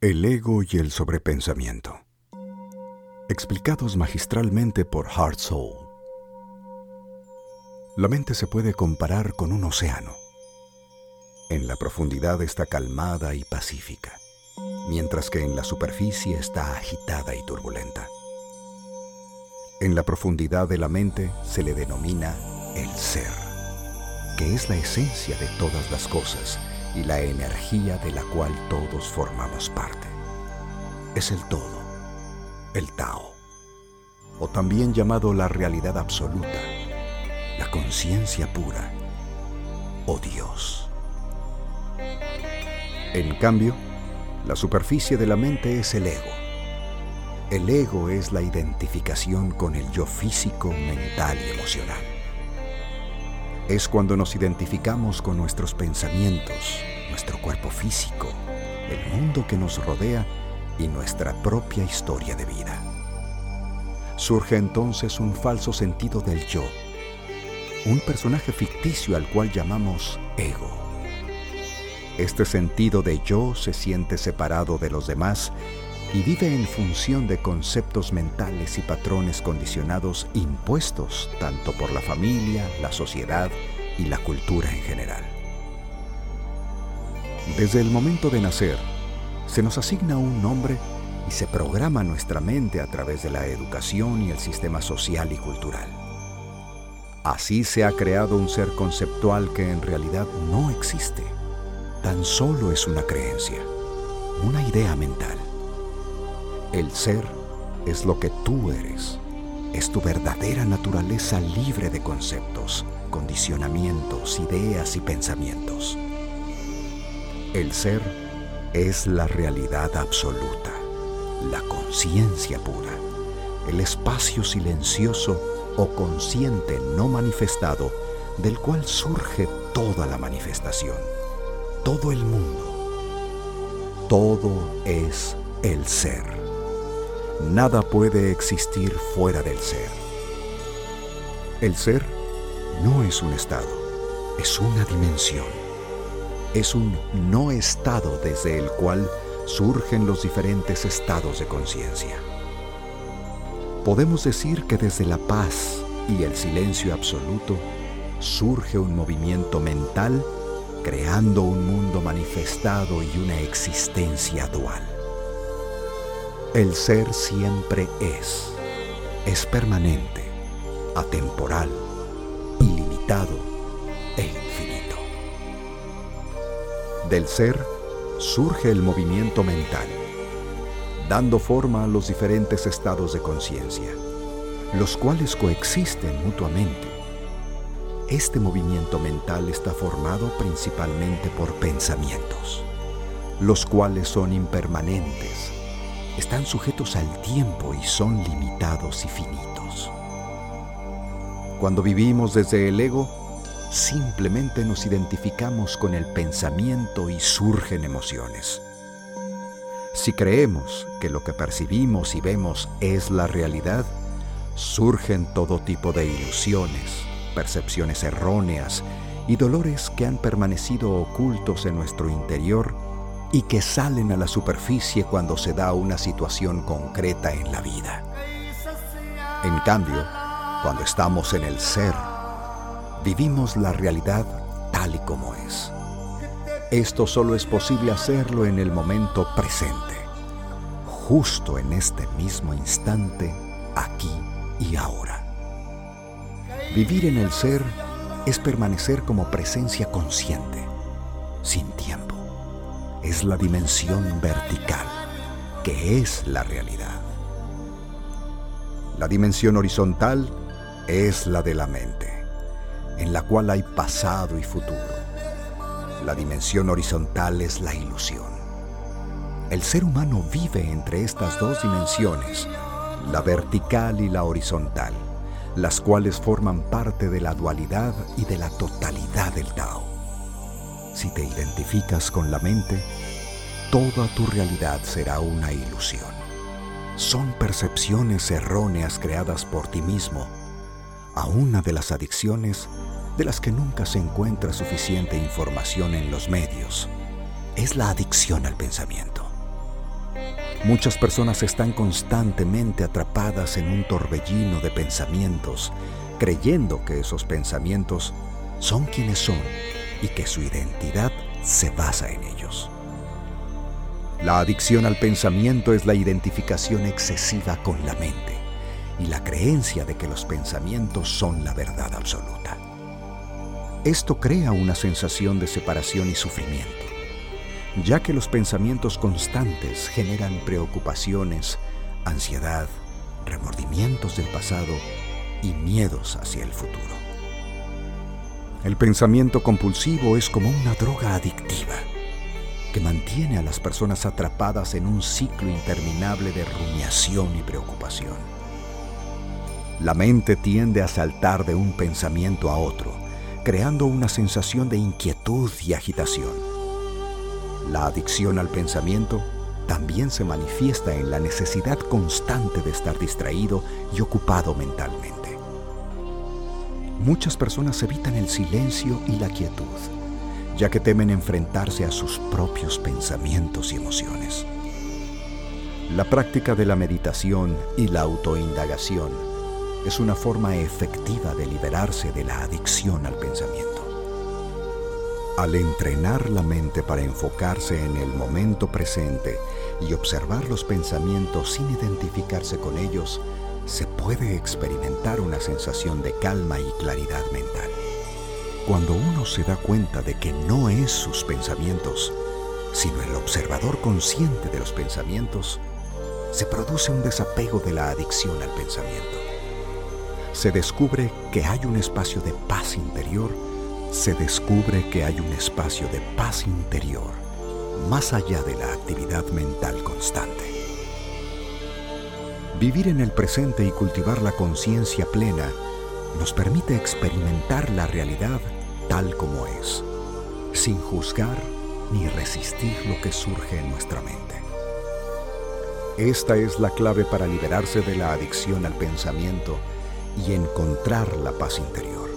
El ego y el sobrepensamiento. Explicados magistralmente por Heart Soul. La mente se puede comparar con un océano. En la profundidad está calmada y pacífica, mientras que en la superficie está agitada y turbulenta. En la profundidad de la mente se le denomina el ser, que es la esencia de todas las cosas y la energía de la cual todos formamos parte. Es el todo, el Tao, o también llamado la realidad absoluta, la conciencia pura, o Dios. En cambio, la superficie de la mente es el ego. El ego es la identificación con el yo físico, mental y emocional es cuando nos identificamos con nuestros pensamientos, nuestro cuerpo físico, el mundo que nos rodea y nuestra propia historia de vida. Surge entonces un falso sentido del yo, un personaje ficticio al cual llamamos ego. Este sentido de yo se siente separado de los demás y vive en función de conceptos mentales y patrones condicionados impuestos tanto por la familia, la sociedad y la cultura en general. Desde el momento de nacer, se nos asigna un nombre y se programa nuestra mente a través de la educación y el sistema social y cultural. Así se ha creado un ser conceptual que en realidad no existe, tan solo es una creencia, una idea mental. El ser es lo que tú eres. Es tu verdadera naturaleza libre de conceptos, condicionamientos, ideas y pensamientos. El ser es la realidad absoluta, la conciencia pura, el espacio silencioso o consciente no manifestado del cual surge toda la manifestación, todo el mundo. Todo es el ser. Nada puede existir fuera del ser. El ser no es un estado, es una dimensión. Es un no estado desde el cual surgen los diferentes estados de conciencia. Podemos decir que desde la paz y el silencio absoluto surge un movimiento mental creando un mundo manifestado y una existencia dual. El ser siempre es, es permanente, atemporal, ilimitado e infinito. Del ser surge el movimiento mental, dando forma a los diferentes estados de conciencia, los cuales coexisten mutuamente. Este movimiento mental está formado principalmente por pensamientos, los cuales son impermanentes, están sujetos al tiempo y son limitados y finitos. Cuando vivimos desde el ego, simplemente nos identificamos con el pensamiento y surgen emociones. Si creemos que lo que percibimos y vemos es la realidad, surgen todo tipo de ilusiones, percepciones erróneas y dolores que han permanecido ocultos en nuestro interior y que salen a la superficie cuando se da una situación concreta en la vida. En cambio, cuando estamos en el ser, vivimos la realidad tal y como es. Esto solo es posible hacerlo en el momento presente, justo en este mismo instante, aquí y ahora. Vivir en el ser es permanecer como presencia consciente, sin tiempo es la dimensión vertical, que es la realidad. La dimensión horizontal es la de la mente, en la cual hay pasado y futuro. La dimensión horizontal es la ilusión. El ser humano vive entre estas dos dimensiones, la vertical y la horizontal, las cuales forman parte de la dualidad y de la totalidad del Tao. Si te identificas con la mente, toda tu realidad será una ilusión. Son percepciones erróneas creadas por ti mismo, a una de las adicciones de las que nunca se encuentra suficiente información en los medios. Es la adicción al pensamiento. Muchas personas están constantemente atrapadas en un torbellino de pensamientos, creyendo que esos pensamientos son quienes son y que su identidad se basa en ellos. La adicción al pensamiento es la identificación excesiva con la mente y la creencia de que los pensamientos son la verdad absoluta. Esto crea una sensación de separación y sufrimiento, ya que los pensamientos constantes generan preocupaciones, ansiedad, remordimientos del pasado y miedos hacia el futuro. El pensamiento compulsivo es como una droga adictiva que mantiene a las personas atrapadas en un ciclo interminable de rumiación y preocupación. La mente tiende a saltar de un pensamiento a otro, creando una sensación de inquietud y agitación. La adicción al pensamiento también se manifiesta en la necesidad constante de estar distraído y ocupado mentalmente. Muchas personas evitan el silencio y la quietud ya que temen enfrentarse a sus propios pensamientos y emociones. La práctica de la meditación y la autoindagación es una forma efectiva de liberarse de la adicción al pensamiento. Al entrenar la mente para enfocarse en el momento presente y observar los pensamientos sin identificarse con ellos, se puede experimentar una sensación de calma y claridad mental. Cuando uno se da cuenta de que no es sus pensamientos, sino el observador consciente de los pensamientos, se produce un desapego de la adicción al pensamiento. Se descubre que hay un espacio de paz interior, se descubre que hay un espacio de paz interior más allá de la actividad mental constante. Vivir en el presente y cultivar la conciencia plena nos permite experimentar la realidad tal como es, sin juzgar ni resistir lo que surge en nuestra mente. Esta es la clave para liberarse de la adicción al pensamiento y encontrar la paz interior.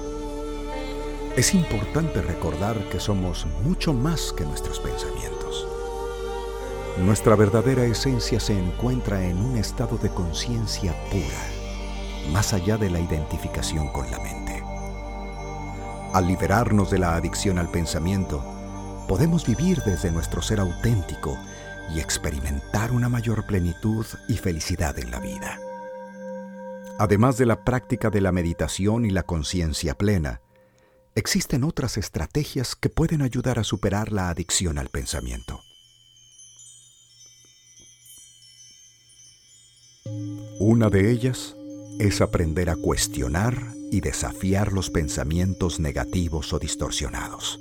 Es importante recordar que somos mucho más que nuestros pensamientos. Nuestra verdadera esencia se encuentra en un estado de conciencia pura, más allá de la identificación con la mente. Al liberarnos de la adicción al pensamiento, podemos vivir desde nuestro ser auténtico y experimentar una mayor plenitud y felicidad en la vida. Además de la práctica de la meditación y la conciencia plena, existen otras estrategias que pueden ayudar a superar la adicción al pensamiento. Una de ellas es aprender a cuestionar y desafiar los pensamientos negativos o distorsionados.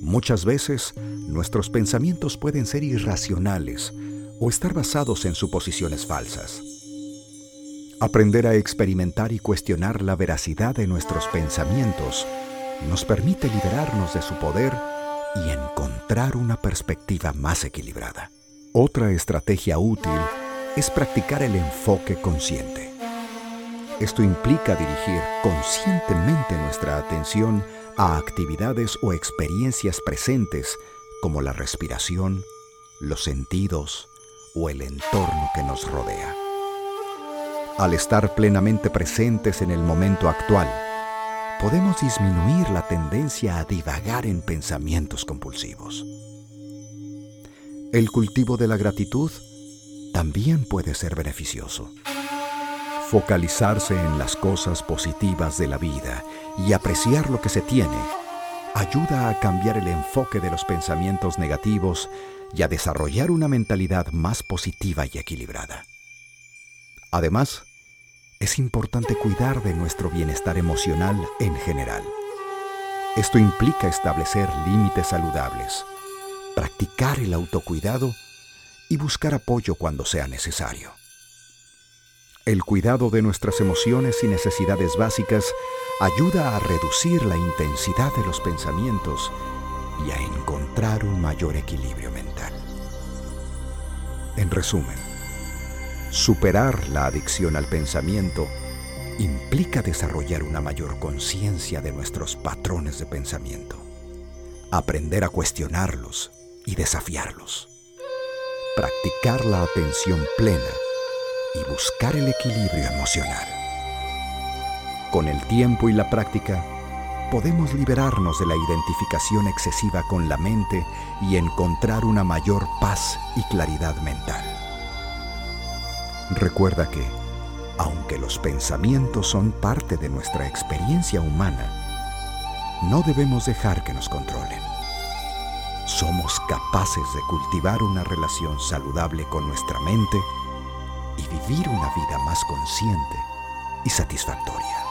Muchas veces nuestros pensamientos pueden ser irracionales o estar basados en suposiciones falsas. Aprender a experimentar y cuestionar la veracidad de nuestros pensamientos nos permite liberarnos de su poder y encontrar una perspectiva más equilibrada. Otra estrategia útil es practicar el enfoque consciente. Esto implica dirigir conscientemente nuestra atención a actividades o experiencias presentes como la respiración, los sentidos o el entorno que nos rodea. Al estar plenamente presentes en el momento actual, podemos disminuir la tendencia a divagar en pensamientos compulsivos. El cultivo de la gratitud también puede ser beneficioso. Focalizarse en las cosas positivas de la vida y apreciar lo que se tiene ayuda a cambiar el enfoque de los pensamientos negativos y a desarrollar una mentalidad más positiva y equilibrada. Además, es importante cuidar de nuestro bienestar emocional en general. Esto implica establecer límites saludables, practicar el autocuidado y buscar apoyo cuando sea necesario. El cuidado de nuestras emociones y necesidades básicas ayuda a reducir la intensidad de los pensamientos y a encontrar un mayor equilibrio mental. En resumen, superar la adicción al pensamiento implica desarrollar una mayor conciencia de nuestros patrones de pensamiento, aprender a cuestionarlos y desafiarlos practicar la atención plena y buscar el equilibrio emocional. Con el tiempo y la práctica, podemos liberarnos de la identificación excesiva con la mente y encontrar una mayor paz y claridad mental. Recuerda que, aunque los pensamientos son parte de nuestra experiencia humana, no debemos dejar que nos controlen. Somos capaces de cultivar una relación saludable con nuestra mente y vivir una vida más consciente y satisfactoria.